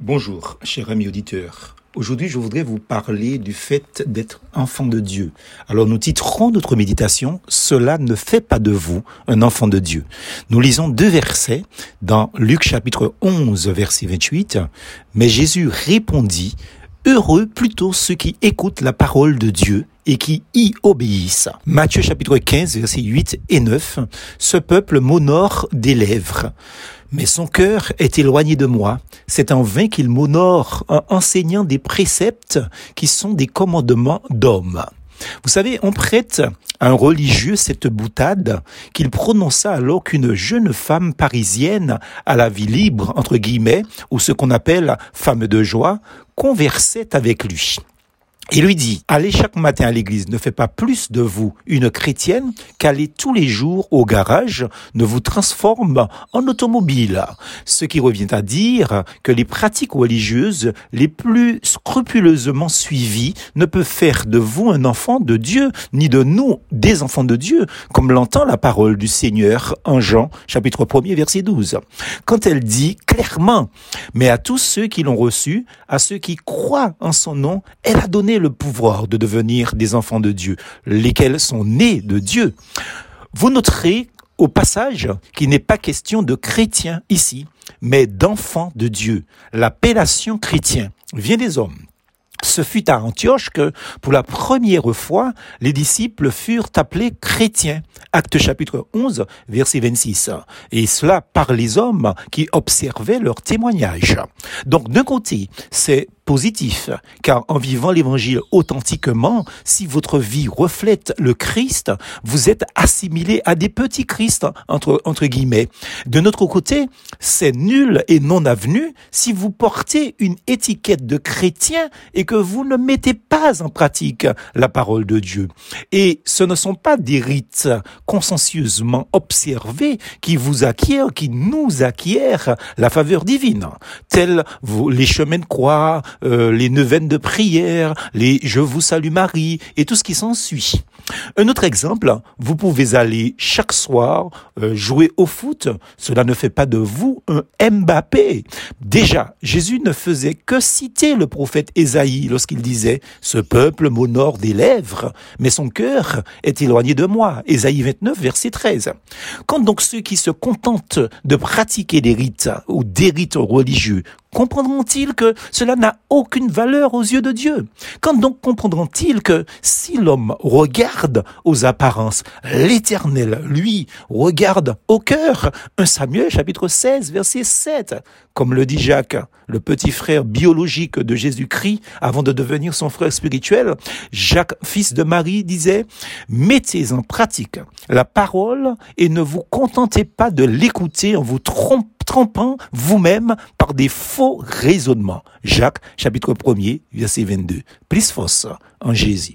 Bonjour, cher ami auditeur. Aujourd'hui, je voudrais vous parler du fait d'être enfant de Dieu. Alors, nous titrons notre méditation Cela ne fait pas de vous un enfant de Dieu. Nous lisons deux versets dans Luc chapitre 11, verset 28. Mais Jésus répondit, Heureux plutôt ceux qui écoutent la parole de Dieu et qui y obéissent. Matthieu chapitre 15, versets 8 et 9. Ce peuple m'honore des lèvres mais son cœur est éloigné de moi. C'est en vain qu'il m'honore en enseignant des préceptes qui sont des commandements d'hommes. Vous savez, on prête à un religieux cette boutade qu'il prononça alors qu'une jeune femme parisienne à la vie libre, entre guillemets, ou ce qu'on appelle femme de joie, conversait avec lui. Il lui dit, allez chaque matin à l'église ne fait pas plus de vous une chrétienne qu'aller tous les jours au garage ne vous transforme en automobile. Ce qui revient à dire que les pratiques religieuses les plus scrupuleusement suivies ne peuvent faire de vous un enfant de Dieu, ni de nous des enfants de Dieu, comme l'entend la parole du Seigneur en Jean chapitre 1er verset 12. Quand elle dit clairement, mais à tous ceux qui l'ont reçu, à ceux qui croient en son nom, elle a donné le pouvoir de devenir des enfants de Dieu, lesquels sont nés de Dieu? Vous noterez au passage qu'il n'est pas question de chrétiens ici, mais d'enfants de Dieu. L'appellation chrétien vient des hommes. Ce fut à Antioche que, pour la première fois, les disciples furent appelés chrétiens. Acte chapitre 11, verset 26. Et cela par les hommes qui observaient leur témoignage. Donc, d'un côté, c'est positif, car en vivant l'évangile authentiquement, si votre vie reflète le Christ, vous êtes assimilé à des petits Christ, entre, entre guillemets. De notre côté, c'est nul et non avenu si vous portez une étiquette de chrétien et que vous ne mettez pas en pratique la parole de Dieu. Et ce ne sont pas des rites consciencieusement observés qui vous acquièrent, qui nous acquièrent la faveur divine, tels les chemins de croix, euh, les neuvaines de prière, les Je vous salue Marie et tout ce qui s'ensuit. Un autre exemple, vous pouvez aller chaque soir euh, jouer au foot. Cela ne fait pas de vous un Mbappé. Déjà, Jésus ne faisait que citer le prophète Ésaïe lorsqu'il disait Ce peuple m'honore des lèvres, mais son cœur est éloigné de moi. Ésaïe 29, verset 13. Quand donc ceux qui se contentent de pratiquer des rites ou des rites religieux comprendront-ils que cela n'a aucune valeur aux yeux de Dieu? Quand donc comprendront-ils que si l'homme aux apparences, l'Éternel, lui, regarde au cœur 1 Samuel chapitre 16 verset 7, comme le dit Jacques, le petit frère biologique de Jésus-Christ avant de devenir son frère spirituel, Jacques, fils de Marie, disait, mettez en pratique la parole et ne vous contentez pas de l'écouter en vous trompant trompant vous-même par des faux raisonnements. Jacques, chapitre 1er, verset 22. Plus force en Jésus.